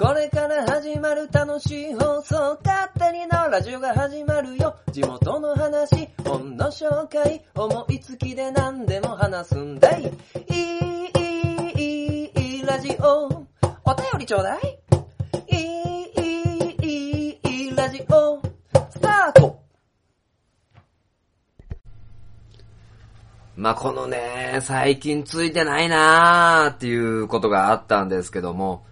これから始まる楽しい放送、勝手にのラジオが始まるよ。地元の話、本の紹介、思いつきで何でも話すんだい。いい、いい、いい、ラジオ。お便りちょうだい。いい、いい、いい、ラジオ。スタートまあ、このね、最近ついてないなーっていうことがあったんですけども、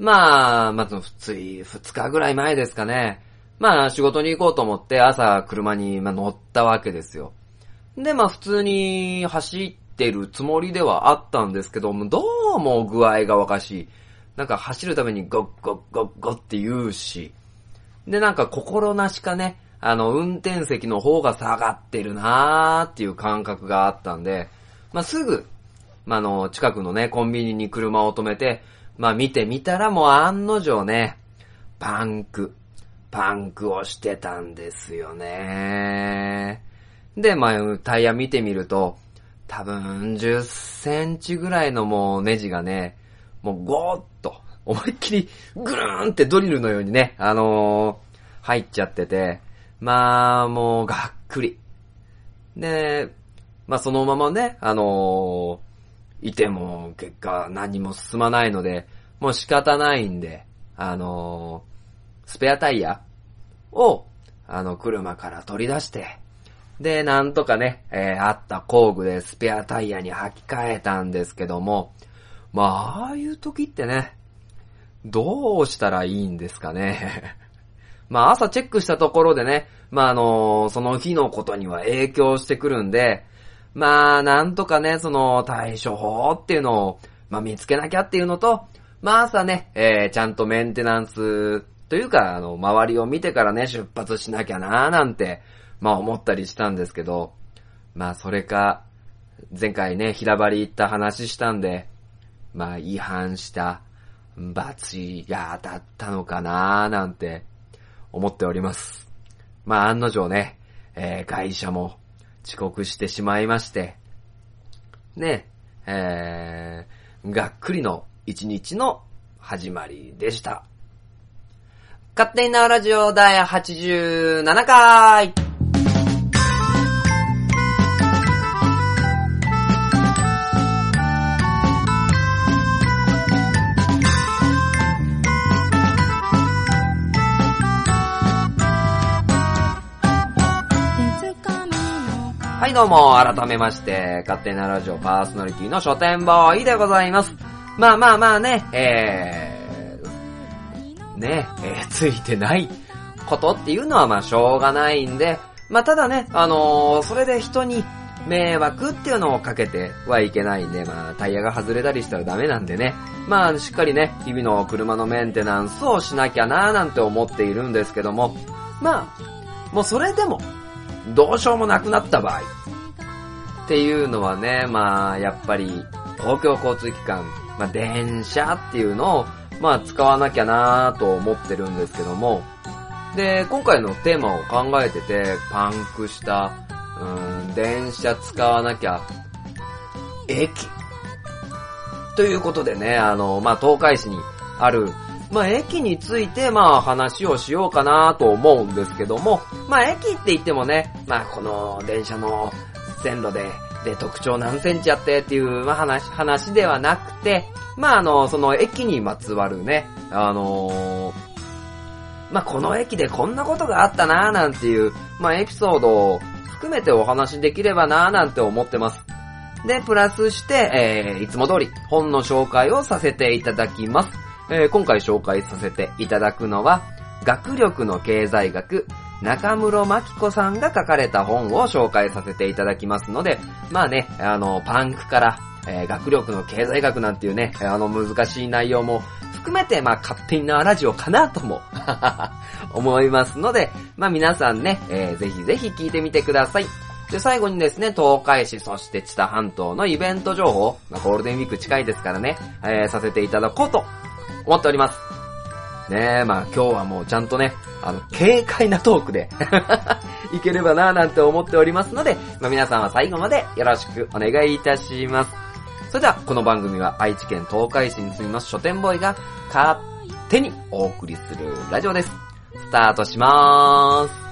まあ、まずつい2日ぐらい前ですかね。まあ、仕事に行こうと思って朝車にまあ乗ったわけですよ。で、まあ普通に走ってるつもりではあったんですけども、どうも具合がおかしい。なんか走るためにゴッゴッゴッゴッって言うし。で、なんか心なしかね、あの、運転席の方が下がってるなーっていう感覚があったんで、まあ、すぐ、ま、あの、近くのね、コンビニに車を止めて、まあ、見てみたらもう案の定ね、パンク、パンクをしてたんですよね。で、まあ、タイヤ見てみると、多分10センチぐらいのもうネジがね、もうゴーッと、思いっきりぐるーんってドリルのようにね、あのー、入っちゃってて、まあ、もうがっくり。で、まあそのままね、あのー、いても結果何も進まないので、もう仕方ないんで、あのー、スペアタイヤを、あの、車から取り出して、で、なんとかね、えー、あった工具でスペアタイヤに履き替えたんですけども、まあ、ああいう時ってね、どうしたらいいんですかね。まあ朝チェックしたところでね、まああのその日のことには影響してくるんで、まあなんとかね、その対処法っていうのを、まあ見つけなきゃっていうのと、まあ朝ね、えー、ちゃんとメンテナンスというか、あの、周りを見てからね、出発しなきゃなーなんて、まあ思ったりしたんですけど、まあそれか、前回ね、平張り行った話したんで、まあ違反した罰が当たったのかなーなんて思っております。まあ案の定ね、えー、会社も遅刻してしまいまして、ね、えー、がっくりの一日の始まりでした。勝手になラジオ第87回いどうも、改めまして、勝手なラジオパーソナリティの書店ボーイでございます。まあまあまあね、えー、ね、えー、ついてないことっていうのはまあしょうがないんで、まあただね、あのー、それで人に迷惑っていうのをかけてはいけないんで、まあタイヤが外れたりしたらダメなんでね、まあしっかりね、日々の車のメンテナンスをしなきゃなーなんて思っているんですけども、まあ、もうそれでも、どうしようもなくなった場合、っていうのはね、まあ、やっぱり、公共交通機関、まあ、電車っていうのを、まあ、使わなきゃなと思ってるんですけども、で、今回のテーマを考えてて、パンクした、うん、電車使わなきゃ、駅。ということでね、あの、まあ、東海市にある、まあ、駅について、まあ、話をしようかなと思うんですけども、まあ、駅って言ってもね、まあ、この電車の線路で、で、特徴何センチあってっていう、まあ、話、話ではなくて、まあ、あの、その駅にまつわるね、あのー、まあ、この駅でこんなことがあったなーなんていう、まあ、エピソードを含めてお話できればなーなんて思ってます。で、プラスして、えー、いつも通り本の紹介をさせていただきます。えー、今回紹介させていただくのは、学力の経済学、中室真紀子さんが書かれた本を紹介させていただきますので、まあね、あの、パンクから、えー、学力の経済学なんていうね、あの難しい内容も含めて、まあ勝手なラジオかなとも 思いますので、まあ皆さんね、えー、ぜひぜひ聞いてみてください。で、最後にですね、東海市、そして知多半島のイベント情報、まあ、ゴールデンウィーク近いですからね、えー、させていただこうと思っております。ねえ、まあ今日はもうちゃんとね、あの、軽快なトークで いければなぁなんて思っておりますので、まあ皆さんは最後までよろしくお願いいたします。それでは、この番組は愛知県東海市に住みます書店ボーイが、勝手にお送りするラジオです。スタートしまーす。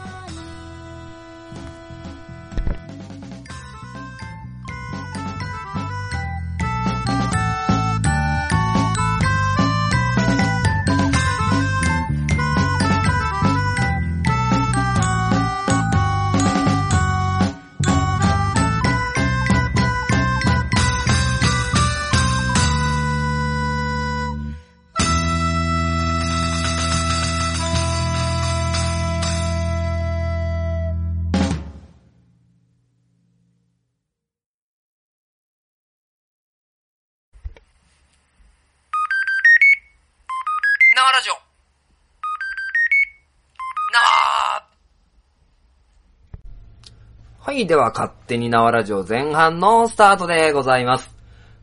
い、では勝手に縄ラジオ前半のスタートでございます。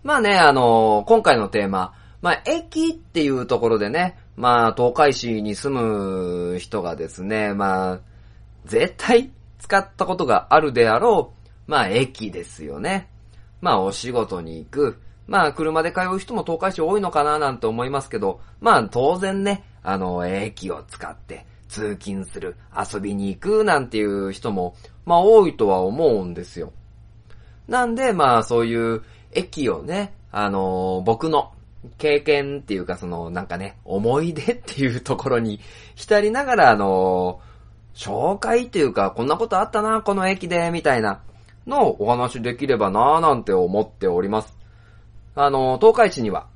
まあね、あの今回のテーマ、まあ、駅っていうところでね、まあ、東海市に住む人がですね、まあ、絶対使ったことがあるであろう、まあ、駅ですよね。まあ、お仕事に行く。まあ、車で通う人も東海市多いのかななんて思いますけど、まあ、当然ね、あの、駅を使って通勤する、遊びに行くなんていう人も、まあ、多いとは思うんですよ。なんで、まあ、そういう駅をね、あの僕の経験っていうか、その、なんかね、思い出っていうところに浸りながら、あの紹介っていうか、こんなことあったな、この駅で、みたいなのをお話できればな、なんて思っております。あの、東海市には、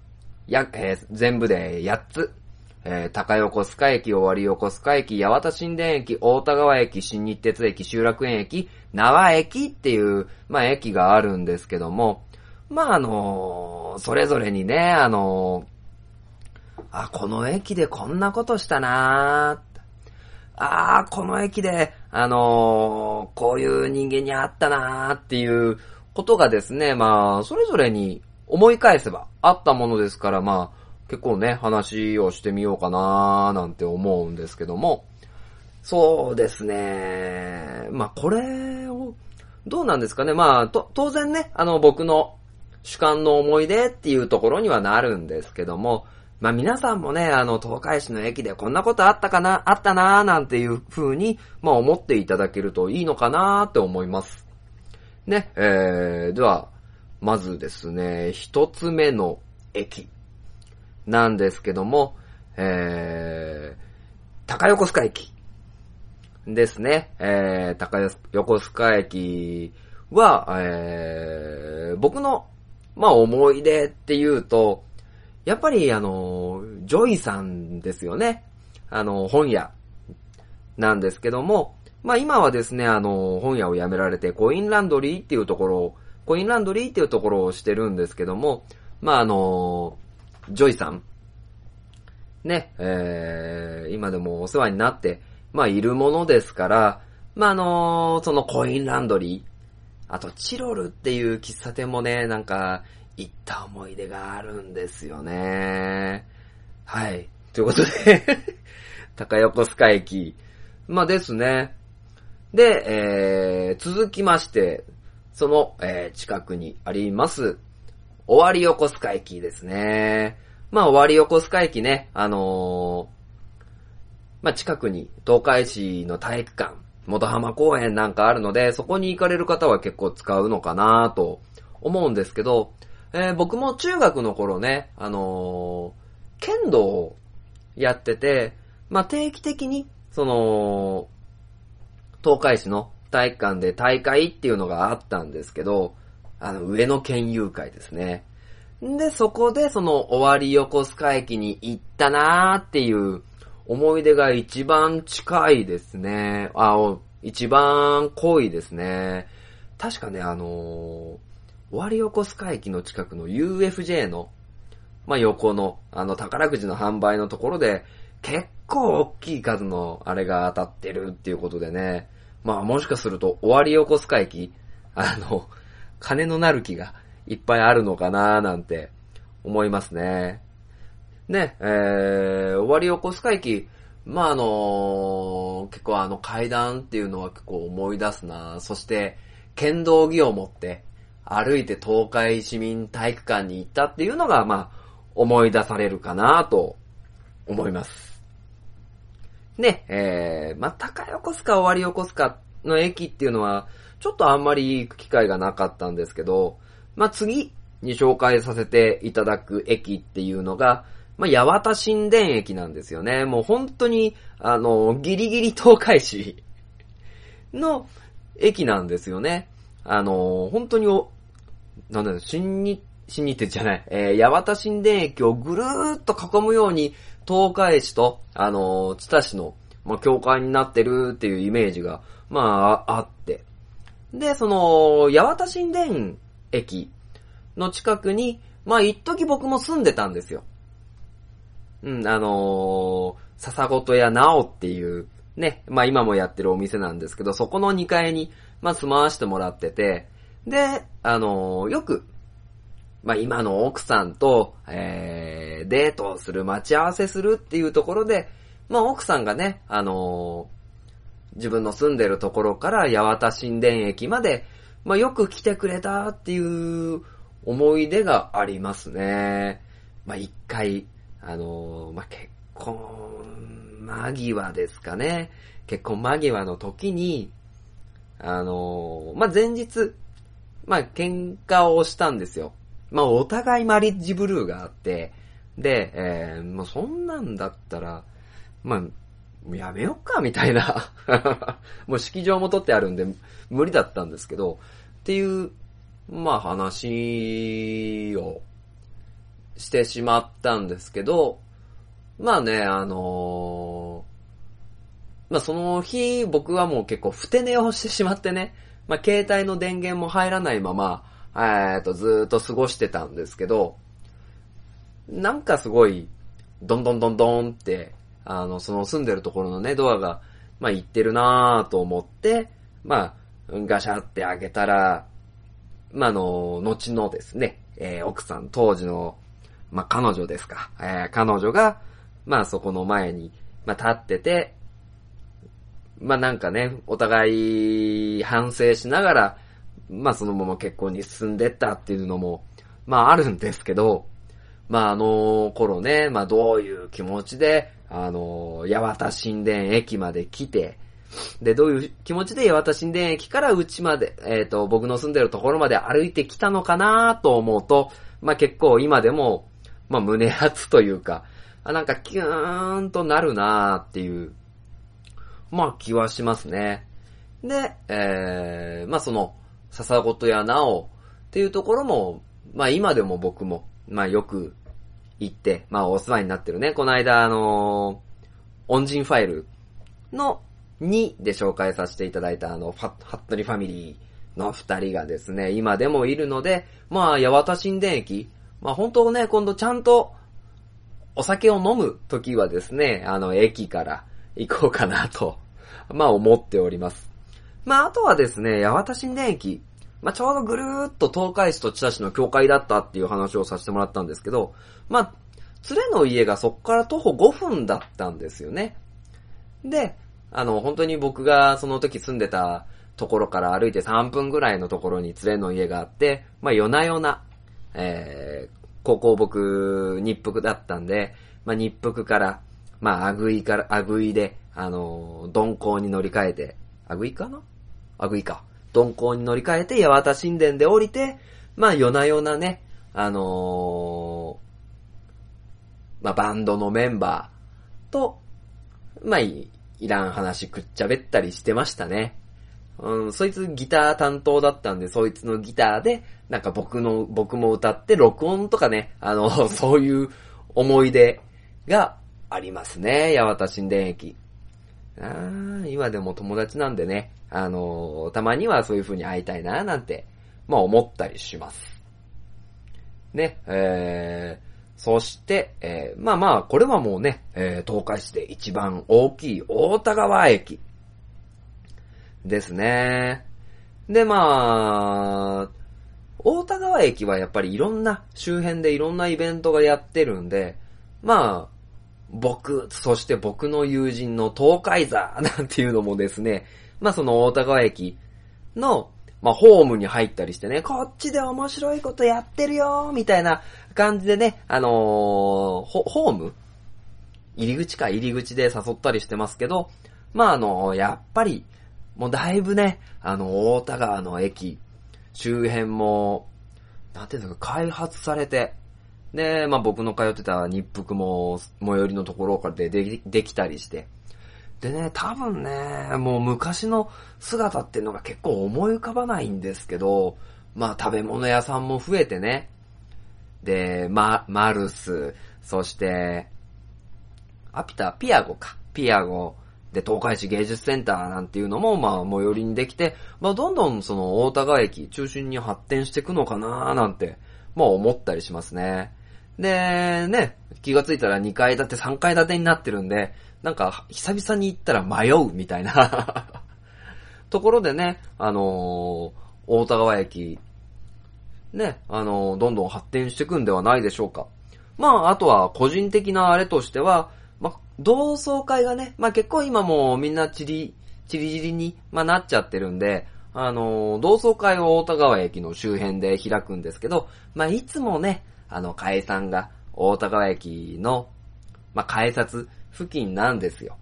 や、えー全部で8つ、えー高横須賀駅、尾張横須賀駅、八幡新田駅、大田川駅、新日鉄駅、修楽園駅、縄駅っていう、まあ、駅があるんですけども、まあ、あのそれぞれにね、あのあ、この駅でこんなことしたなーあー、この駅で、あのこういう人間に会ったなーっていうことがですね、まあ、それぞれに思い返せばあったものですから、まあ、結構ね、話をしてみようかなーなんて思うんですけども、そうですね。まあ、これを、どうなんですかね。まあ、と、当然ね、あの、僕の主観の思い出っていうところにはなるんですけども、まあ皆さんもね、あの、東海市の駅でこんなことあったかな、あったなーなんていう風に、まあ思っていただけるといいのかなーって思います。ね、えー、では、まずですね、一つ目の駅なんですけども、えー、高横須賀駅ですね。えー、高横須賀駅は、えー、僕の、まあ思い出っていうと、やっぱりあの、ジョイさんですよね。あの、本屋なんですけども、まあ今はですね、あの、本屋を辞められて、コインランドリーっていうところを、コインランドリーっていうところをしてるんですけども、まああの、ジョイさん、ね、えー、今でもお世話になって、まあいるものですから、まああの、そのコインランドリー、あとチロルっていう喫茶店もね、なんか、行った思い出があるんですよね。はい。ということで、高横須賀駅。まあですね。で、えー、続きまして、その、えー近くにあります、尾張横須賀駅ですね。まあ、尾張横須賀駅ね、あのーまあ、近くに東海市の体育館、元浜公園なんかあるので、そこに行かれる方は結構使うのかなと思うんですけど、えー僕も中学の頃ね、あのー剣道をやってて、まあ、定期的に、その、東海市の体育館で大会っていうのがあったんですけど、あの、上野県友会ですね。で、そこでその終わり横須賀駅に行ったなーっていう思い出が一番近いですね。あ、一番濃いですね。確かね、あのー、終わり横須賀駅の近くの UFJ の、まあ、横の、あの、宝くじの販売のところで、結構大きい数のあれが当たってるっていうことでね。まあ、もしかすると、終わり横須賀駅、あの、金のなる木がいっぱいあるのかななんて思いますね。ね、えー、終わり横須賀駅、まあ、あの結構あの階段っていうのは結構思い出すなそして、剣道着を持って歩いて東海市民体育館に行ったっていうのが、まあ、思い出されるかなと思います。で、えー、まあ、高横須賀終わり横須賀の駅っていうのは、ちょっとあんまり行く機会がなかったんですけど、まあ、次に紹介させていただく駅っていうのが、まあ、八幡神殿駅なんですよね。もう本当に、あの、ギリギリ東海市の駅なんですよね。あの、本当にお、なんだろ、新日、新日鉄じゃない、えー、八幡神殿駅をぐるーっと囲むように、東海市と、あの、津田市の、まあ、境界になってるっていうイメージが、まあ、あって。で、その、八幡神殿駅の近くに、まあ、一時僕も住んでたんですよ。うん、あのー、笹ごと屋なおっていう、ね、まあ今もやってるお店なんですけど、そこの2階に、まあ住まわしてもらってて、で、あのーよく、まあ今の奥さんと、えー、デートをする、待ち合わせするっていうところで、まあ奥さんがね、あのー自分の住んでるところから八幡神殿駅まで、まあよく来てくれたっていう思い出がありますね。まあ一回、あのーまあ結婚間際ですかね。結婚間際の時に、あのーまあ前日、まあ喧嘩をしたんですよ。まあお互いマリッジブルーがあって、で、えー、もうそんなんだったら、まあ、やめよっか、みたいな。もう式場も取ってあるんで、無理だったんですけど、っていう、まあ話をしてしまったんですけど、まあね、あのーまあその日僕はもう結構ふて寝をしてしまってね、まあ携帯の電源も入らないまま、えーと、ずっと過ごしてたんですけど、なんかすごい、どんどんどんどんって、あの、その住んでるところのね、ドアが、まあ、行ってるなぁと思って、まあ、ガシャって開けたら、まあ、あの、後のですね、えー奥さん、当時の、まあ、彼女ですか、えー彼女が、まあ、そこの前に、まあ、立ってて、まあ、なんかね、お互い反省しながら、まあ、そのまま結婚に進んでったっていうのも、まあ、あるんですけど、まあ、あの頃ね、まあ、どういう気持ちで、あの八幡神殿駅まで来て、で、どういう気持ちで八幡神殿駅からうちまで、えっ、と、僕の住んでるところまで歩いてきたのかなと思うと、まあ、結構今でも、まあ、胸熱というか、あなんかキューンとなるなっていう、まあ、気はしますね。で、えー、まあ、その、笹ごとやなおっていうところも、まあ、今でも僕も、まあ、よく行って、まあ、お世話になってるね。この間、あのー恩人ファイルの2で紹介させていただいた、あの、ファッ、ハットリファミリーの2人がですね、今でもいるので、まあ、八幡神殿駅、まあ、本当ね、今度ちゃんと、お酒を飲む時はですね、あの、駅から行こうかなと、まあ、思っております。まあ、あとはですね、八幡神殿駅、まあ、ちょうどぐるーっと東海市と千田市の境界だったっていう話をさせてもらったんですけど、まあ、連れの家がそこから徒歩5分だったんですよね。で、あの、本当に僕がその時住んでたところから歩いて3分ぐらいのところに連れの家があって、まあ夜な夜な、えー、高校僕、日服だったんで、まあ日服から、まあアグイから、アグイで、あの、鈍行に乗り換えて、アグイかな？アグイか。鈍行に乗り換えて、八幡神殿で降りて、まあ夜な夜なね、あのーまあバンドのメンバーと、まあいいいらん話くっちゃべったりしてましたね。うん、そいつギター担当だったんで、そいつのギターで、なんか僕の、僕も歌って録音とかね、あの、そういう思い出がありますね、八幡神殿駅。あー今でも友達なんでね、あのたまにはそういう風に会いたいな、なんて、まあ思ったりします。ね、えー、そして、えー、まあまあ、これはもうね、えー、東海市で一番大きい大田川駅ですね。で、まあ、大田川駅はやっぱりいろんな、周辺でいろんなイベントがやってるんで、まあ、僕、そして僕の友人の東海座なんていうのもですね、まあその大田川駅の、まあホームに入ったりしてね、こっちで面白いことやってるよみたいな感じでね、あのーホーム？入り口か入り口で誘ったりしてますけど、まああの、やっぱり、もうだいぶね、あの、大田川の駅、周辺も、なんていうんですか、開発されて、で、まあ僕の通ってた日福も最寄りのところからでできできたりして。でね、多分ね、もう昔の姿っていうのが結構思い浮かばないんですけど、まあ食べ物屋さんも増えてね。で、ま、マルス、そして、アピタ、ピアゴか。ピアゴ。で、東海市芸術センターなんていうのも、まあ、最寄りにできて、まあ、どんどんその、大田川駅中心に発展していくのかななんて、まあ、思ったりしますね。で、ね、気がついたら2階建て、3階建てになってるんで、なんか、久々に行ったら迷うみたいな ところでね、あのー大田川駅、ね、あのーどんどん発展していくんではないでしょうか。まあ、あとは個人的なあれとしては、まあ、同窓会がね、まあ結構今もうみんなチリ、チリチリに、まあ、なっちゃってるんで、あのー同窓会を大田川駅の周辺で開くんですけど、まあいつもね、あの、解散が大田川駅の、まあ改札付近なんですよ。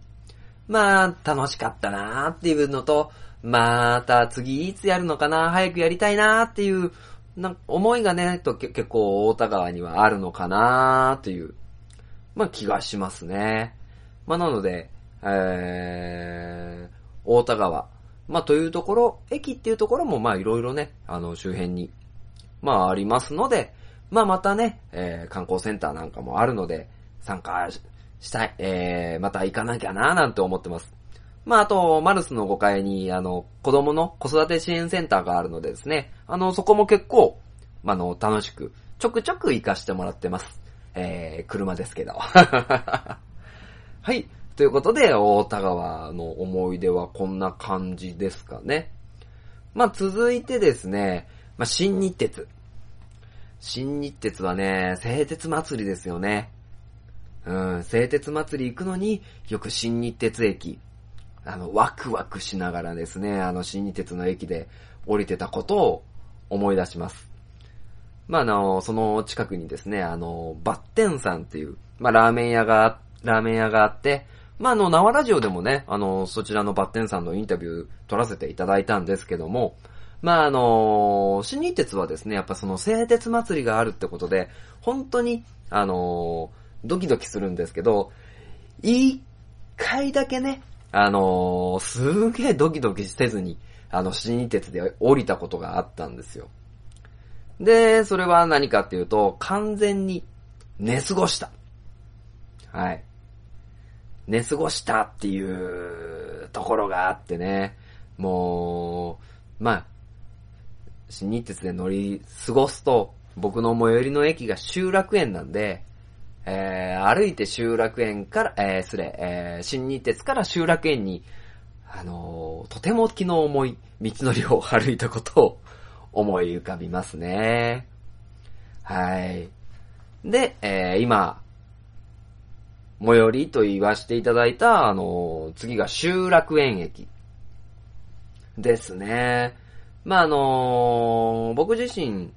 まあ、楽しかったなーっていうのと、また次いつやるのかな早くやりたいなーっていう、なんか思いがね、と結構大田川にはあるのかなーっていう、まあ気がしますね。まあなので、えー、大田川。まあというところ、駅っていうところもまあいろいろね、あの周辺に、まあありますので、まあまたね、えー、観光センターなんかもあるので、参加したい、えー、また行かなきゃなーなんて思ってます。まあ、あと、マルスの5階に、あの、子供の子育て支援センターがあるのでですね、あの、そこも結構、ま、あの、楽しく、ちょくちょく行かしてもらってます。えー、車ですけど。はい。ということで、大田川の思い出はこんな感じですかね。まあ、続いてですね、まあ、新日鉄。新日鉄はね、製鉄祭りですよね。うん、製鉄祭り行くのによく新日鉄駅、あの、ワクワクしながらですね、あの、新日鉄の駅で降りてたことを思い出します。まあ、あの、その近くにですね、あの、バッテンさんっていう、まあ、ラーメン屋が、ラーメン屋があって、まあ、あの、縄ラジオでもね、あの、そちらのバッテンさんのインタビュー取らせていただいたんですけども、まあ、あの、新日鉄はですね、やっぱその製鉄祭りがあるってことで、本当に、あの、ドキドキするんですけど、一回だけね、あのすげえドキドキせずに、あの、新日鉄で降りたことがあったんですよ。で、それは何かっていうと、完全に寝過ごした。はい。寝過ごしたっていうところがあってね、もう、まあ、新日鉄で乗り過ごすと、僕の最寄りの駅が集落園なんで、えー、歩いて集落園から、えー、すれ、えー、新日鉄から集落園に、あのーとても気の重い道のりを歩いたことを思い浮かびますね。はい。で、えー、今、最寄りと言わせていただいた、あのー次が集落園駅。ですね。まあ、あのー僕自身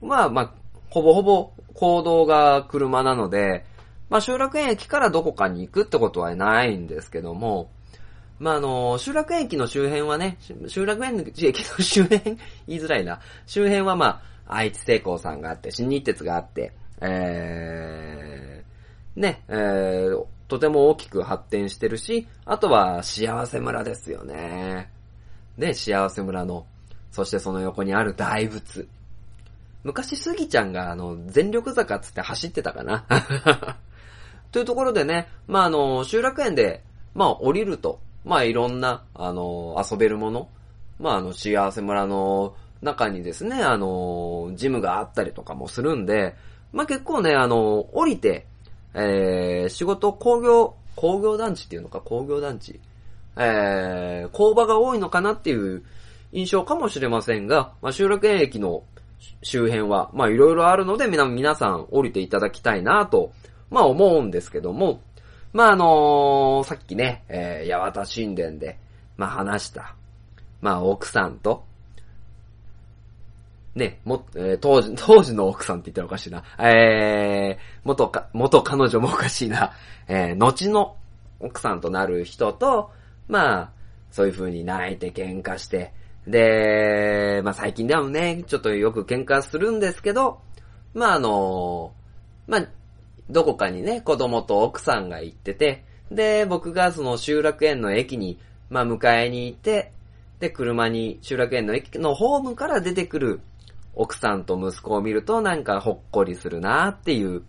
は、まあ、ほぼほぼ行動が車なので、まあ、集落園駅からどこかに行くってことはないんですけども、まあ、あの集落園駅の周辺はね、集落園駅の周辺？言いづらいな。周辺はまあ、愛知製鋼さんがあって、新日鉄があって、えー、ね、えー、とても大きく発展してるし、あとは幸せ村ですよね。で、幸せ村の、そしてその横にある大仏。昔、スギちゃんが、あの、全力坂つって走ってたかな？というところでね、まあ、あの、集落園で、まあ、降りると、まあ、いろんな、あの、遊べるもの、まあ、あの、幸せ村の中にですね、あの、ジムがあったりとかもするんで、まあ、結構ね、あの、降りて、えー、仕事、工業、工業団地っていうのか、工業団地。えー、工場が多いのかなっていう印象かもしれませんが、まあ、集落園駅の周辺は、まあいろいろあるので、皆皆さん降りていただきたいなと、まあ思うんですけども、まああのさっきね、えー、八幡神殿で、まあ話した、まあ奥さんと、ね、も、えー当時、当時の奥さんって言ったらおかしいな。えー、元か、元彼女もおかしいな。えー、後の奥さんとなる人と、まあ、そういう風に泣いて喧嘩して、で、まあ最近でもね、ちょっとよく喧嘩するんですけど、まああの、まあ、どこかにね、子供と奥さんが行ってて、で、僕がその集落園の駅に、まあ迎えに行って、で、車に集落園の駅のホームから出てくる奥さんと息子を見るとなんかほっこりするなっていう、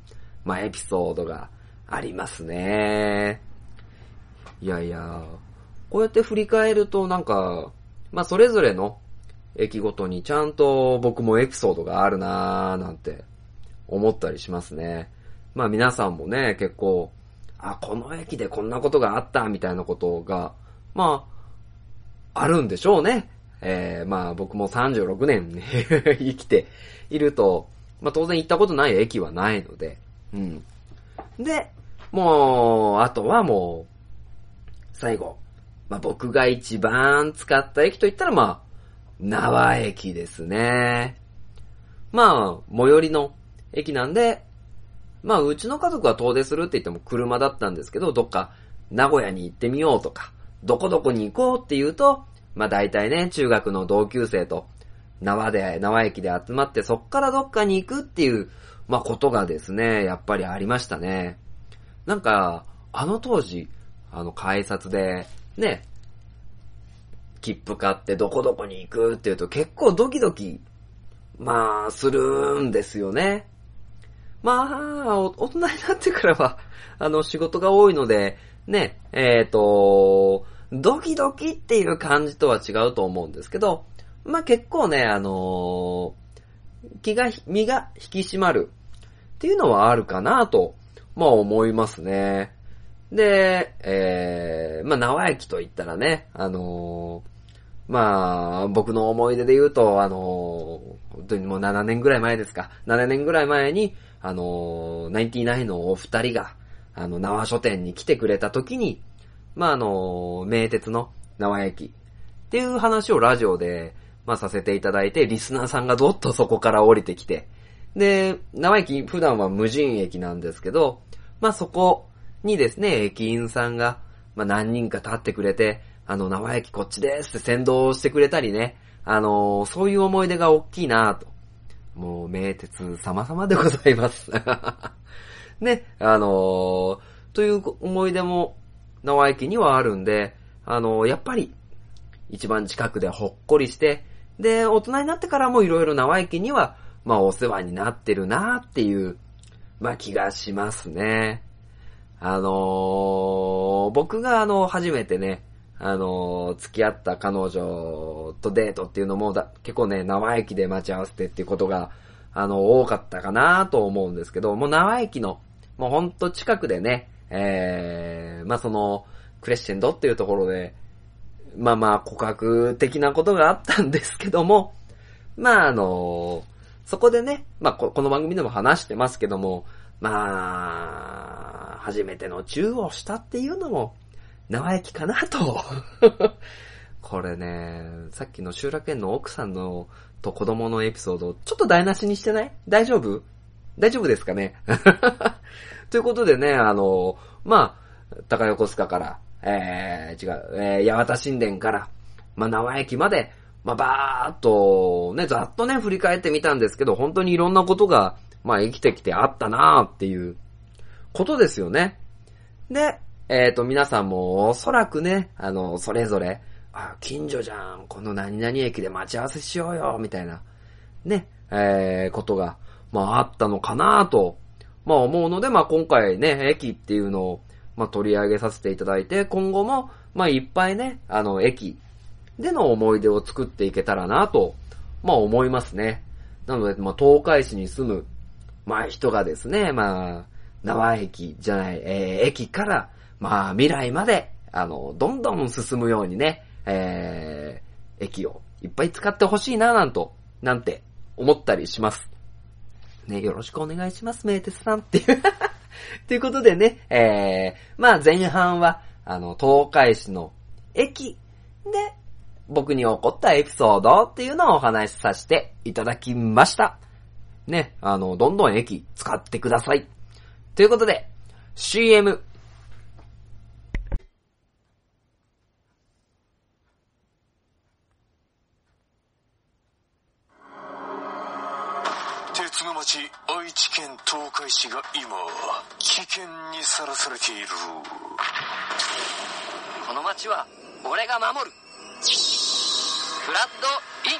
まあエピソードがありますね。いやいや、こうやって振り返るとなんか、まあそれぞれの駅ごとにちゃんと僕もエピソードがあるなーなんて思ったりしますね。まあ皆さんもね、結構、あ、この駅でこんなことがあったみたいなことが、まあ、あるんでしょうね。えー、まあ僕も36年ね 生きていると、まあ当然行ったことない駅はないので、うん。で、もう、あとはもう、最後。まあ僕が一番使った駅といったらまあ、縄駅ですね。まあ、最寄りの駅なんで、まあうちの家族は遠出するって言っても車だったんですけど、どっか名古屋に行ってみようとか、どこどこに行こうって言うと、まあ大体ね、中学の同級生と縄で、縄駅で集まってそっからどっかに行くっていう、まあことがですね、やっぱりありましたね。なんか、あの当時、あの改札で、ね、切符買ってどこどこに行くって言うと結構ドキドキ、まあ、するんですよね。まあ、大人になってからは、あの、仕事が多いので、ね、えっ、と、ドキドキっていう感じとは違うと思うんですけど、まあ結構ね、あの気が、身が引き締まるっていうのはあるかなと、まあ思いますね。で、えー、まあ縄駅と言ったらね、あのまあ、僕の思い出で言うと、あの本当にもう7年ぐらい前ですか。7年ぐらい前に、あのナインティナインのお二人が、あの、縄書店に来てくれた時に、まあ、あの名鉄の縄駅っていう話をラジオで、まあ、させていただいて、リスナーさんがどっとそこから降りてきて、で、縄駅普段は無人駅なんですけど、まあ、そこにですね、駅員さんが、まあ、何人か立ってくれて、あの、縄駅こっちですって先導してくれたりね、あのそういう思い出が大きいなと。もう、名鉄様々でございます。ね、あのーという思い出も、縄駅にはあるんで、あのーやっぱり、一番近くでほっこりして、で、大人になってからもいろいろ縄駅には、まあお世話になってるなっていう、まあ気がしますね。あのー僕があの、初めてね、あのー付き合った彼女とデートっていうのもだ結構ね、縄駅で待ち合わせてっていうことが、あの、多かったかなと思うんですけど、もう縄駅の、もうほんと近くでね、えー、まあその、クレッシェンドっていうところで、まあまあ告白的なことがあったんですけども、まああのーそこでね、まあここの番組でも話してますけども、まあ、初めてのチューをしたっていうのも、縄駅かなと。これね、さっきの集落園の奥さんのと子供のエピソード、ちょっと台無しにしてない？大丈夫？大丈夫ですかね？ということでね、あの、まあ、高横須賀から、えー、違う、えー、八幡神殿から、まあ、縄駅まで、まあ、ばーっと、ね、ざっとね、振り返ってみたんですけど、本当にいろんなことが、まあ、生きてきてあったなーっていうことですよね。で、えっ、と、皆さんもおそらくね、あの、それぞれ、あ、近所じゃん、この何々駅で待ち合わせしようよ、みたいな、ね、えー、ことが、まあ、あったのかなと、まあ、思うので、まあ、今回ね、駅っていうのを、まあ、取り上げさせていただいて、今後も、まあ、いっぱいね、あの、駅での思い出を作っていけたらなと、まあ、思いますね。なので、まあ、東海市に住む、まあ、人がですね、まあ、縄駅じゃない、えー、駅から、まあ、未来まで、あの、どんどん進むようにね、えー、駅をいっぱい使ってほしいな、なんと、なんて、思ったりします。ね、よろしくお願いします、名鉄さんっていう。ということでね、えー、まあ前半は、あの、東海市の駅で、僕に起こったエピソードっていうのをお話しさせていただきました。ね、あの、どんどん駅使ってください。ということで、CM。鉄の町愛知県東海市が今危険にさらされている。この街は俺が守る。フラッドイン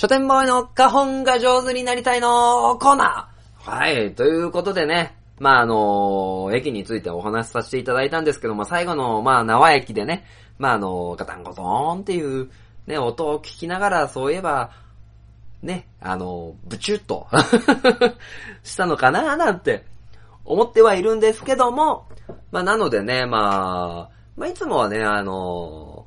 書店ボーイの花本が上手になりたいのコーナー。はい、ということでね、まあ、あの駅についてお話しさせていただいたんですけども、最後の、まあ、縄駅でね、まあ、あのガタンゴトーンっていう、ね、音を聞きながら、そういえば、ね、あのブチュッと したのかななんて思ってはいるんですけども、まあ、なのでね、まあ、まあ、いつもはね、あの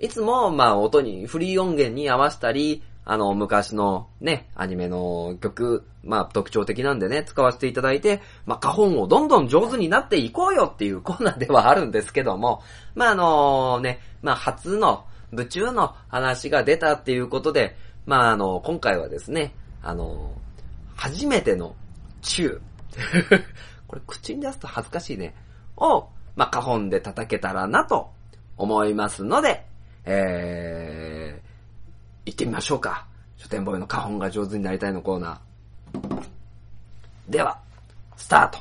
いつも、まあ、音に、フリー音源に合わせたり、あの、昔のね、アニメの曲、まあ、特徴的なんでね、使わせていただいて、まあ、花本をどんどん上手になっていこうよっていうコーナーではあるんですけども、まあ、あのね、まあ、初の、部中の話が出たっていうことで、まあ、あの、今回はですね、あの、初めての中。これ口に出すと恥ずかしいね。を、まあ、花本で叩けたらなと思いますので、えー、行ってみましょうか。書店ボーイの花本が上手になりたいのコーナー。では、スタート。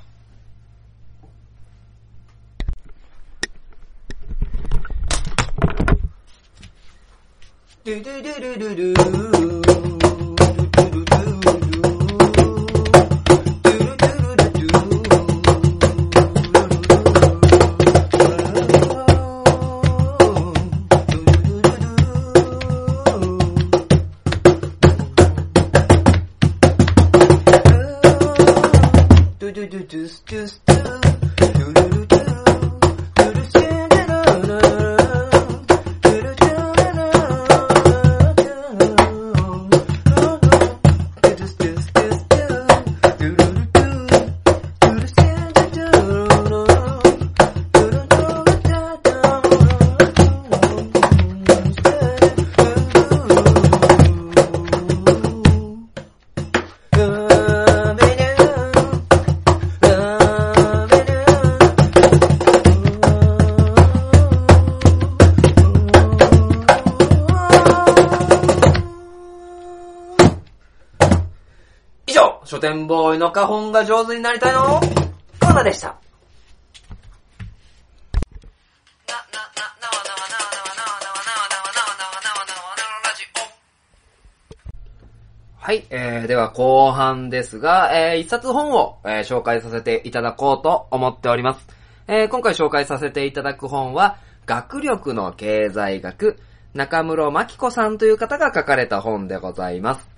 ドゥドゥドゥドゥドゥドゥの花本が上手になりたいのコーナーでした。はい、えー、では後半ですが、えー、一冊本を、えー、紹介させていただこうと思っております。えー、今回紹介させていただく本は、学力の経済学、中室真紀子さんという方が書かれた本でございます。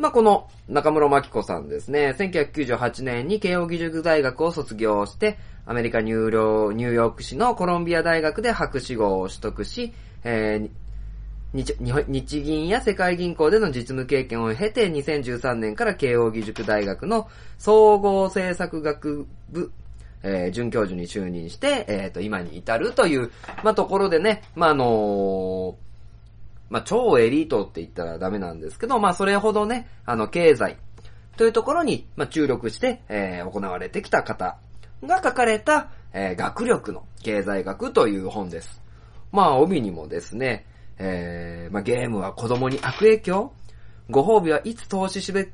まあ、この中室真紀子さんですね、1998年に慶応義塾大学を卒業して、アメリカニューニューヨーク市のコロンビア大学で博士号を取得し、えー日日銀や世界銀行での実務経験を経て2013年から慶応義塾大学の総合政策学部、えー准教授に就任して、えーと、今に至るという、まあ、ところでね、まあ、あのーまあ、超エリートって言ったらダメなんですけど、まあ、それほどね、あの、経済というところに、まあ、注力して、えー行われてきた方が書かれた、えー学力の経済学という本です。まあ、帯にもですね、えーまあ、ゲームは子供に悪影響。ご褒美はいつ投資すべき、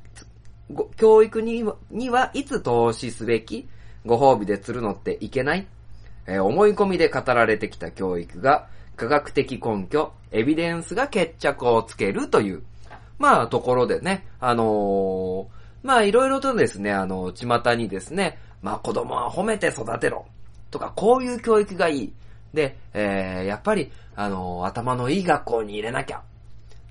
教育にはにはいつ投資すべき。ご褒美で釣るのっていけない。えー思い込みで語られてきた教育が、科学的根拠、エビデンスが決着をつけるという、まあ、ところでね、あのーまあ、いろいろとですね、あの、巷にですね、まあ、子供は褒めて育てろ、とか、こういう教育がいい。で、えー、やっぱり、あのー頭のいい学校に入れなきゃ。っ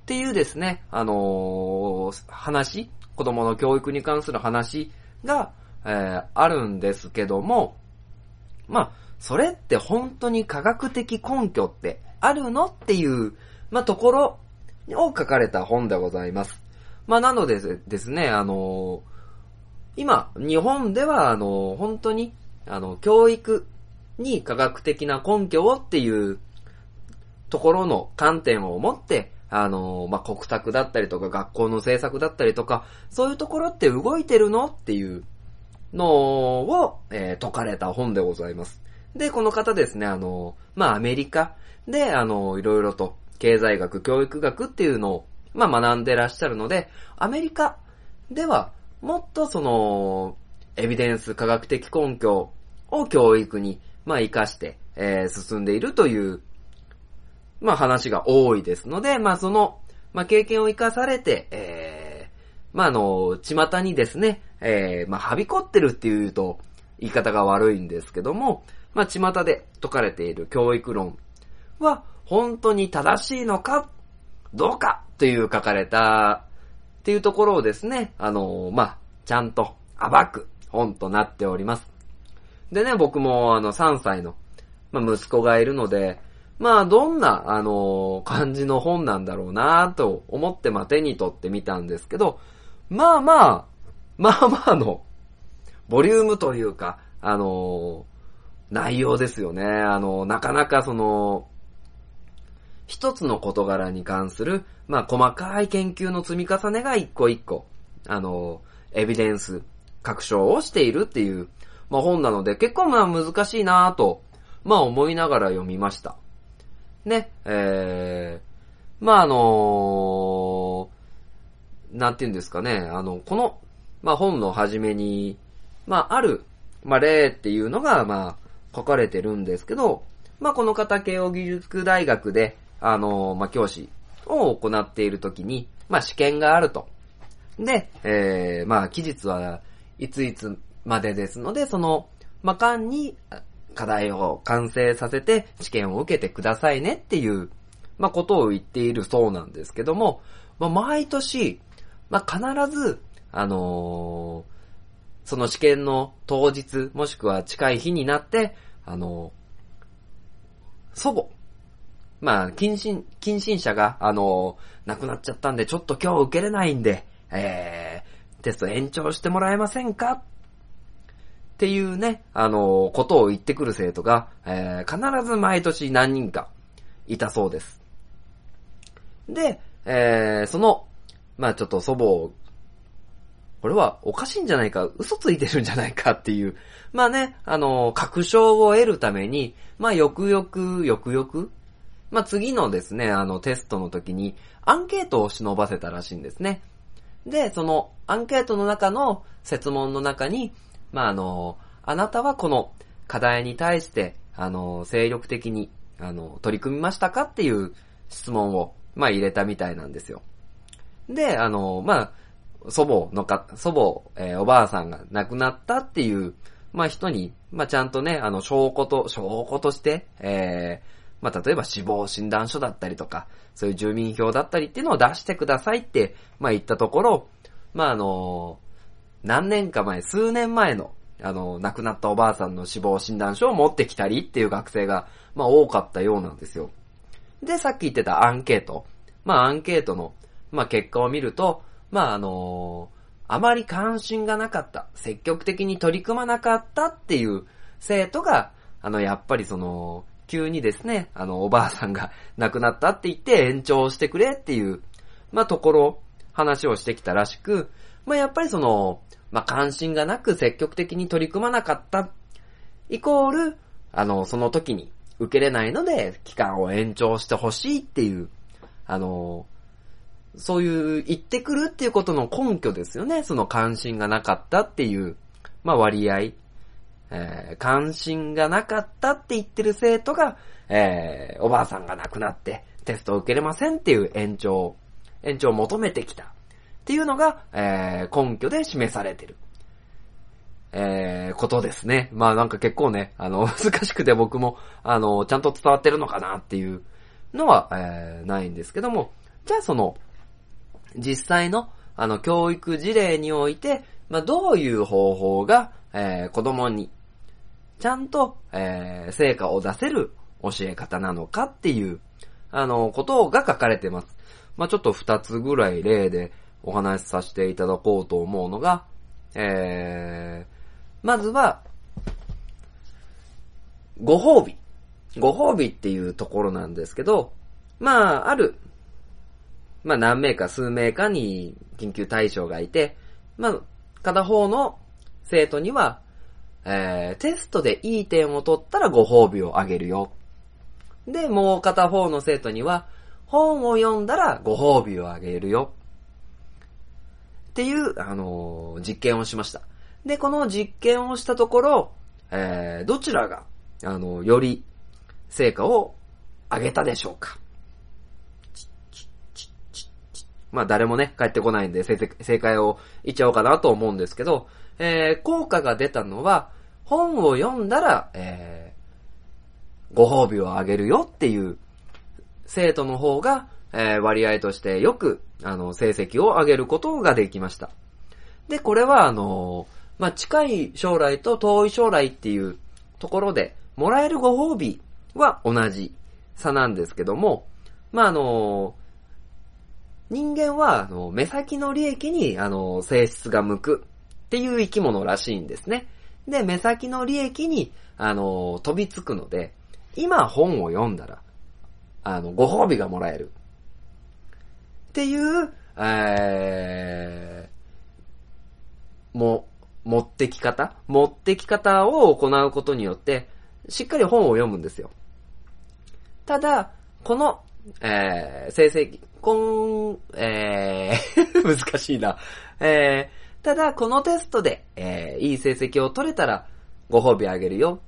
ていうですね、あのー話、子供の教育に関する話が、えーあるんですけども、まあ、それって本当に科学的根拠ってあるのっていう、まあ、ところを書かれた本でございます。まあ、なのでですね、あの今、日本では、あの本当に、あの、教育に科学的な根拠をっていうところの観点を持って、あのまあ、国策だったりとか学校の政策だったりとか、そういうところって動いてるのっていうのを、えー解かれた本でございます。で、この方ですね、あの、まあ、アメリカで、あの、いろいろと経済学、教育学っていうのを、まあ、学んでらっしゃるので、アメリカでは、もっとその、エビデンス、科学的根拠を教育に、まあ、活かして、えー進んでいるという、まあ、話が多いですので、まあ、その、まあ、経験を活かされて、えーまあ、あの、巷にですね、えーまあ、はびこってるっていうと、言い方が悪いんですけども、まあ、巷で説かれている教育論は、本当に正しいのか、どうか、という書かれた、っていうところをですね、あの、まあ、ちゃんと暴く本となっております。でね、僕もあの3歳の、まあ、息子がいるので、まあ、どんな、あの感じの本なんだろうなと思って、まあ、手に取ってみたんですけど、まあまあ、まあまあの、ボリュームというか、あの内容ですよね。あの、なかなかその、一つの事柄に関する、まあ、細かい研究の積み重ねが一個一個、あの、エビデンス、確証をしているっていう、まあ、本なので、結構まあ難しいなぁと、まあ思いながら読みました。ね、えー、まああのなんて言うんですかね、あの、この、まあ本の初めに、まあある、まあ例っていうのが、まあ書かれてるんですけど、まあこの方、慶応義塾大学で、あのまあ教師を行っているときに、まあ試験があると。で、えー、まあ期日はいついつまでですので、その、まあ間に課題を完成させて試験を受けてくださいねっていう、まあことを言っているそうなんですけども、まあ毎年、まあ必ず、あのーその試験の当日、もしくは近い日になって、あの祖母、まあ、近親、近親者が、あの亡くなっちゃったんで、ちょっと今日受けれないんで、えー、テスト延長してもらえませんか？っていうね、あのことを言ってくる生徒が、えー、必ず毎年何人かいたそうです。で、えー、その、まあちょっと祖母を、これはおかしいんじゃないか、嘘ついてるんじゃないかっていう、まあね、あの確証を得るために、まあよくよく、よくよく、まあ次のですね、あのテストの時にアンケートを忍ばせたらしいんですね。で、そのアンケートの中の設問の中に、まああの、あなたはこの課題に対して、あの、精力的に、あの、取り組みましたかっていう質問を、まあ入れたみたいなんですよ。で、あの、まあ、祖母のか、祖母、えーおばあさんが亡くなったっていう、まあ人に、まあちゃんとね、あの、証拠と、証拠として、えーまあ例えば死亡診断書だったりとか、そういう住民票だったりっていうのを出してくださいって、まあ言ったところ、まああの、何年か前、数年前の、あの、亡くなったおばあさんの死亡診断書を持ってきたりっていう学生が、まあ多かったようなんですよ。で、さっき言ってたアンケート。まあアンケートの、まあ結果を見ると、まああのあまり関心がなかった、積極的に取り組まなかったっていう生徒が、あの、やっぱりその、急にですね、あの、おばあさんが亡くなったって言って延長してくれっていう、まあところ、話をしてきたらしく、まあやっぱりその、まあ関心がなく積極的に取り組まなかった、イコール、あの、その時に受けれないので、期間を延長してほしいっていう、あの、そういう言ってくるっていうことの根拠ですよね。その関心がなかったっていう、まあ割合。えー関心がなかったって言ってる生徒が、えーおばあさんが亡くなってテストを受けれませんっていう延長、延長を求めてきたっていうのが、えー根拠で示されてる。えー、ことですね。まあなんか結構ね、あの、難しくて僕も、あの、ちゃんと伝わってるのかなっていうのは、えー、ないんですけども、じゃあその、実際の、あの、教育事例において、まあどういう方法が、えー、子供に、ちゃんと、えー、成果を出せる教え方なのかっていう、あの、ことが書かれてます。まあちょっと二つぐらい例でお話しさせていただこうと思うのが、えー、まずは、ご褒美。ご褒美っていうところなんですけど、まあ、ある、まあ何名か数名かに緊急対象がいて、まあ、片方の生徒には、えー、テストでいい点を取ったらご褒美をあげるよ。で、もう片方の生徒には、本を読んだらご褒美をあげるよ。っていう、あのー、実験をしました。で、この実験をしたところ、えー、どちらが、あの、より成果を上げたでしょうかまあ誰もね、帰ってこないんで正解を言っちゃおうかなと思うんですけど、えー、効果が出たのは、本を読んだら、えー、ご褒美をあげるよっていう生徒の方が、えー、割合としてよく、あの、成績を上げることができました。で、これは、あのまあ、近い将来と遠い将来っていうところで、もらえるご褒美は同じ差なんですけども、まあ、あの、人間は、あの、目先の利益に、あの、性質が向くっていう生き物らしいんですね。で、目先の利益に、あの、飛びつくので、今本を読んだら、あの、ご褒美がもらえる。っていう、えー、も持ってき方持ってき方を行うことによって、しっかり本を読むんですよ。ただ、この、えー、成績、こん、えー 難しいな。えー、ただ、このテストで、えー、いい成績を取れたら、ご褒美あげるよ。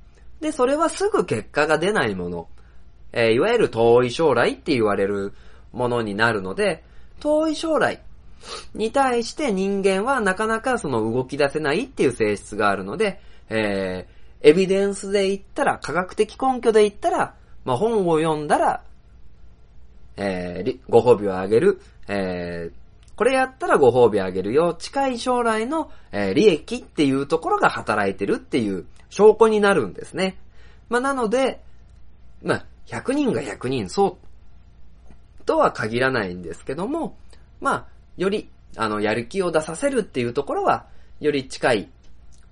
で、それはすぐ結果が出ないもの。えー、いわゆる遠い将来って言われるものになるので、遠い将来、に対して人間はなかなかその動き出せないっていう性質があるので、えー、エビデンスで言ったら、科学的根拠で言ったら、まあ、本を読んだら、えー、ご褒美をあげる、えー、これやったらご褒美あげるよ。近い将来の、えー、利益っていうところが働いてるっていう証拠になるんですね。まあ、なので、まあ、100人が100人そうとは限らないんですけども、まあ、より、あの、やる気を出させるっていうところは、より近い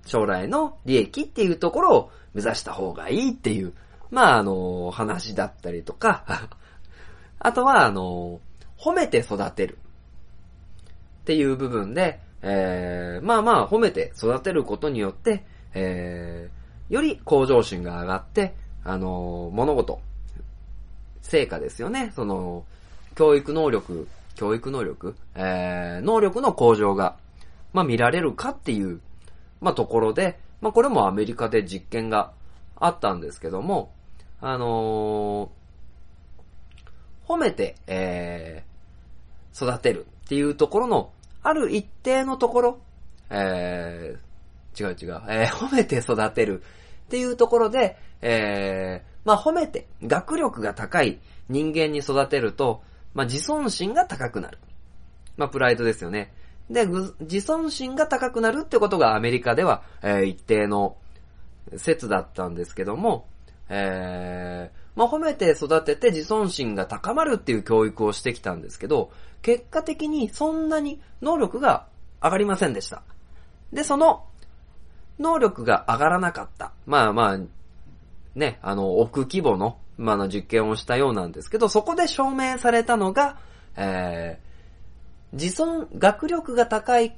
将来の利益っていうところを目指した方がいいっていう、まあ、あの、話だったりとかあとは、あの、褒めて育てるっていう部分で、えー、まあまあ、褒めて育てることによって、えー、より向上心が上がって、あの、物事、成果ですよね。その、教育能力教育能力、えー、能力の向上が、まあ、見られるかっていう、まあ、ところで、まあ、これもアメリカで実験があったんですけども、あのー、褒めて、えー、育てるっていうところの、ある一定のところ、えー、違う違う、えー、褒めて育てるっていうところで、えー、まあ、褒めて、学力が高い人間に育てると、まあ、自尊心が高くなる。まあ、プライドですよね。で、自尊心が高くなるってことがアメリカでは、えー、一定の説だったんですけども、えー、まあ、褒めて育てて自尊心が高まるっていう教育をしてきたんですけど、結果的にそんなに能力が上がりませんでした。で、その、能力が上がらなかった。まあまあ、ね、あの、置く規模のまあの実験をしたようなんですけど、そこで証明されたのが、えー、自尊、学力が高い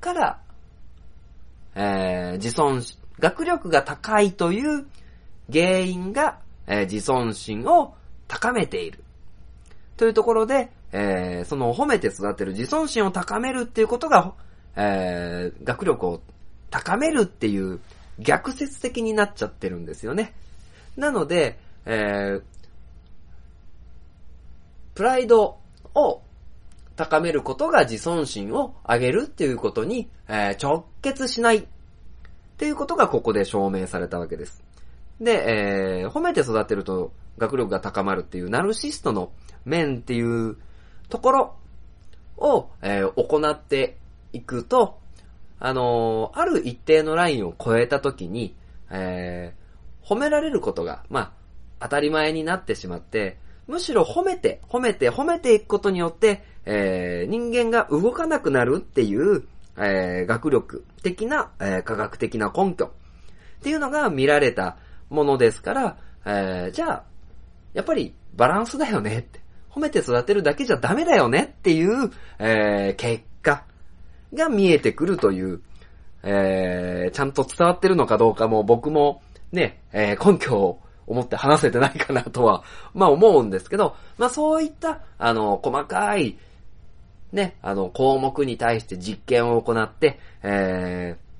から、えー、自尊、学力が高いという原因が、えー、自尊心を高めている。というところで、えー、その褒めて育てる自尊心を高めるっていうことが、えー、学力を高めるっていう逆説的になっちゃってるんですよね。なので、えー、プライドを高めることが自尊心を上げるっていうことに、えー、直結しないっていうことがここで証明されたわけです。で、えー、褒めて育てると学力が高まるっていうナルシストの面っていうところを、えー行っていくと、あのーある一定のラインを超えたときに、えー褒められることが、まあ、当たり前になってしまって、むしろ褒めて、褒めて、褒めていくことによって、えー人間が動かなくなるっていう、えー学力的な、えー科学的な根拠っていうのが見られたものですから、えーじゃあ、やっぱりバランスだよねって。褒めて育てるだけじゃダメだよねっていう、えー結果が見えてくるという、えーちゃんと伝わってるのかどうかも僕もね、えー根拠を思って話せてないかなとは、まあ思うんですけど、まあそういった、あの、細かい、ね、あの、項目に対して実験を行って、えー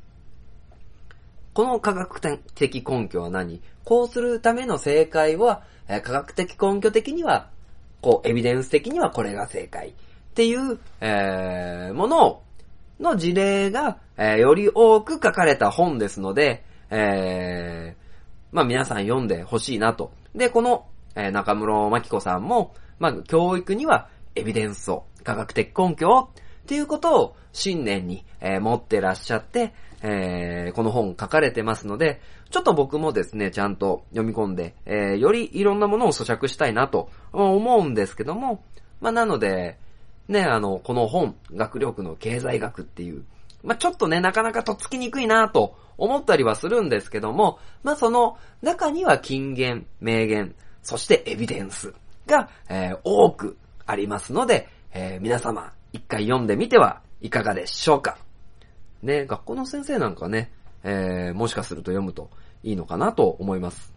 この科学的根拠は何？こうするための正解は、えー科学的根拠的には、こう、エビデンス的にはこれが正解っていう、えーもの、の事例が、えーより多く書かれた本ですので、えーまあ皆さん読んでほしいなと。で、この、えー中室真紀子さんも、まあ教育にはエビデンスを、科学的根拠を、っていうことを信念に、えー持ってらっしゃって、えーこの本書かれてますので、ちょっと僕もですね、ちゃんと読み込んで、えーよりいろんなものを咀嚼したいなと思うんですけども、まあなので、ね、あの、この本、学力の経済学っていう、まあ、ちょっとね、なかなかとっつきにくいなと思ったりはするんですけども、まあ、その中には金言、名言、そしてエビデンスが、えー多くありますので、えー皆様、一回読んでみてはいかがでしょうか。ね、学校の先生なんかね、えーもしかすると読むといいのかなと思います。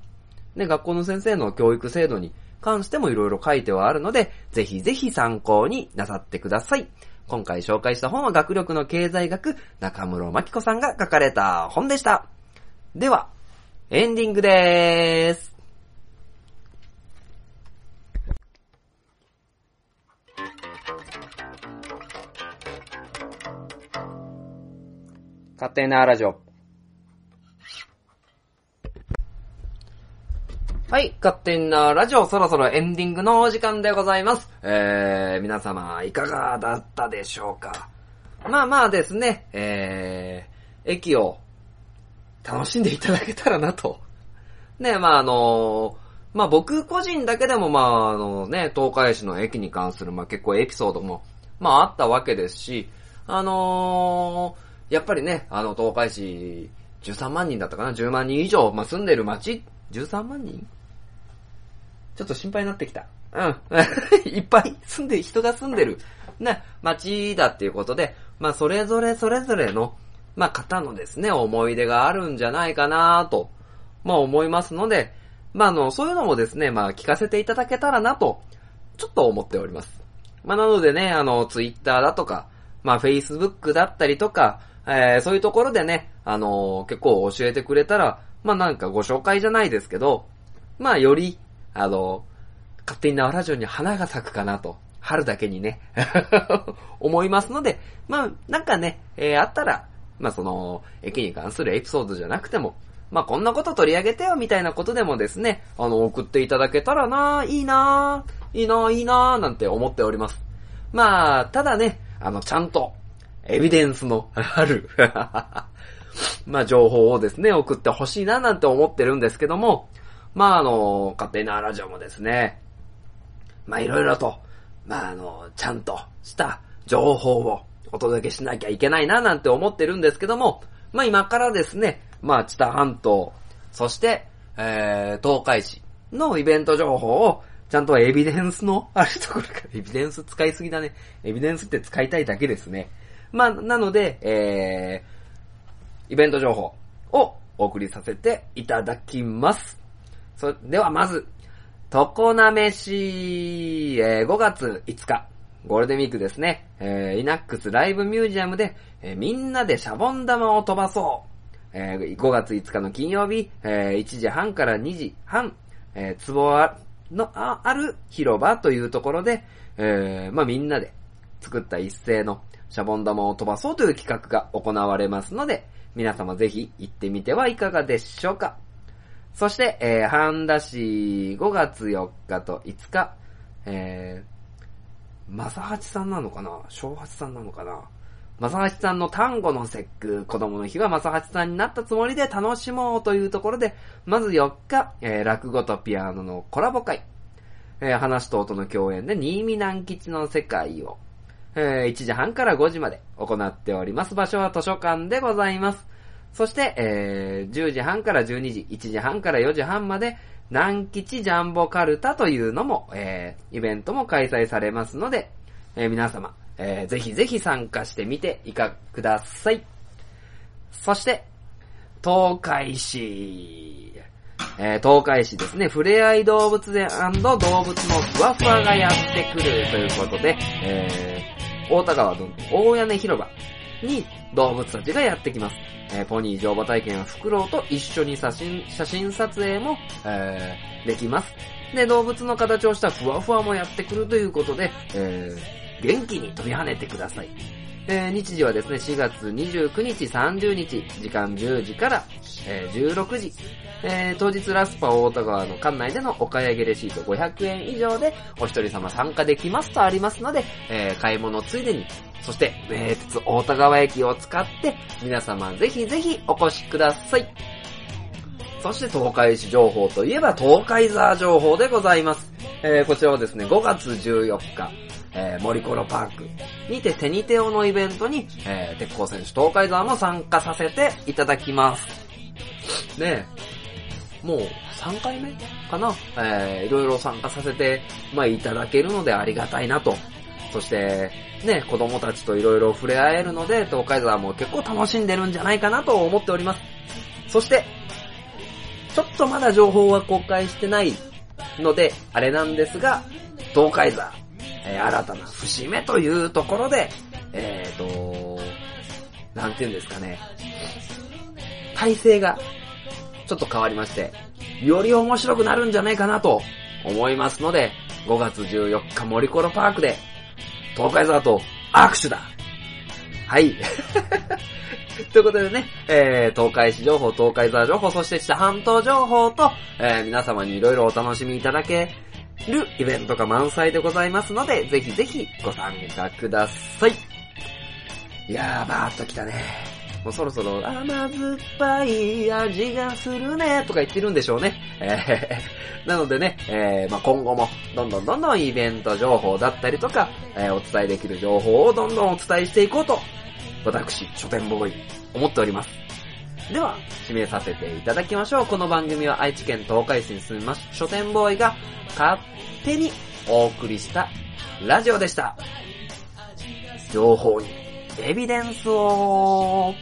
ね、学校の先生の教育制度に関してもいろいろ書いてはあるので、ぜひぜひ参考になさってください。今回紹介した本は学力の経済学、中室真紀子さんが書かれた本でした。では、エンディングでーす。勝手なラジオ。はい、勝手なラジオ、そろそろエンディングのお時間でございます。えー、皆様、いかがだったでしょうか？まあまあですね、えー、駅を楽しんでいただけたらなと。ね、まああのまあ僕個人だけでもまああのね、東海市の駅に関するまあ結構エピソードもまああったわけですし、あのーやっぱりね、あの東海市13万人だったかな ?10 万人以上、まあ住んでる町 ?13 万人？ちょっと心配になってきた。うん。いっぱい住んで、人が住んでる、ね、町だっていうことで、まあそれぞれそれぞれの、まあ方のですね、思い出があるんじゃないかなと、まあ思いますので、まああの、そういうのもですね、まあ聞かせていただけたらなと、ちょっと思っております。まあなのでね、あの、ツイッターだとか、まあフェイスブックだったりとか、えー、そういうところでね、あの結構教えてくれたら、まあなんかご紹介じゃないですけど、まあより、あの、勝手に縄ラジオに花が咲くかなと。春だけにね、思いますので、まあ、なんかね、えーあったら、まあその、駅に関するエピソードじゃなくても、まあこんなこと取り上げてよみたいなことでもですね、あの、送っていただけたらな、いいな、いいな、いいな、なんて思っております。まあ、ただね、あの、ちゃんと、エビデンスのある、まあ情報をですね、送ってほしいななんて思ってるんですけども、まああの、勝手なラジオもですね、まあいろいろと、まああの、ちゃんとした情報をお届けしなきゃいけないななんて思ってるんですけども、まあ今からですね、まあ知多半島、そして、えー、東海市のイベント情報を、ちゃんとエビデンスのあるところから、エビデンス使いすぎだね。エビデンスって使いたいだけですね。まあ、なので、えー、イベント情報をお送りさせていただきます。そではまず、とこなめし、えー5月5日、ゴールデンウィークですね、えー、イナックスライブミュージアムで、えーみんなでシャボン玉を飛ばそう。えー5月5日の金曜日、えー1時半から2時半、えー、壺あのあある広場というところで、えーまあみんなで作った一斉のシャボン玉を飛ばそうという企画が行われますので、皆様ぜひ行ってみてはいかがでしょうか。そして、えー、半田市5月4日と5日、えー、正八さんなのかな？正八さんなのかな？正八さんの単語の節句、子供の日は正八さんになったつもりで楽しもうというところで、まず4日、えー、落語とピアノのコラボ会、えー、話と音の共演で新見南吉の世界を、え、1時半から5時まで行っております。場所は図書館でございます。そして、えー、10時半から12時、1時半から4時半まで、南吉ジャンボカルタというのも、えー、イベントも開催されますので、えー、皆様、えー、ぜひぜひ参加してみていかください。そして、東海市、えー、東海市ですね、ふれあい動物園動物のふわふわがやってくるということで、えー、大田川の大屋根広場に動物たちがやってきます。えー、ポニー乗馬体験はフクロウと一緒に写真、写真撮影も、えー、できます。で、動物の形をしたふわふわもやってくるということで、えー、元気に飛び跳ねてください。えー、日時はですね、4月29日、30日、時間10時から、えー、16時。えー、当日ラスパ大田川の館内でのお買い上げレシート500円以上でお一人様参加できますとありますので、えー、買い物ついでに、そして、名鉄大田川駅を使って、皆様ぜひぜひお越しください。そして東海市情報といえば東海ザー情報でございます。えー、こちらはですね、5月14日、えー、森コロパークにてテニテオのイベントに、えー、鉄鋼選手東海沢も参加させていただきます。ねえ、もう3回目かな？えー、いろいろ参加させて、まあ、いただけるのでありがたいなと。そして、ね、子供たちといろいろ触れ合えるので、東海沢も結構楽しんでるんじゃないかなと思っております。そして、ちょっとまだ情報は公開してないので、あれなんですが、東海座、えー新たな節目というところで、えーと、なんて言うんですかね、体制がちょっと変わりまして、より面白くなるんじゃないかなと思いますので、5月14日森コロパークで、東海座と握手だはい。ということでね、えー、東海市情報、東海座情報、そして北半島情報と、えー、皆様にいろいろお楽しみいただけるイベントが満載でございますので、ぜひぜひご参加ください。いやー、バーっと来たね。もうそろそろ甘酸っぱい味がするねとか言ってるんでしょうね。えー、なのでね、えーまあ、今後もどんどんどんどんイベント情報だったりとか、えーお伝えできる情報をどんどんお伝えしていこうと、私、書店ボーイ、思っております。では、締めさせていただきましょう。この番組は愛知県東海市に住みます書店ボーイが勝手にお送りしたラジオでした。情報にエビデンスを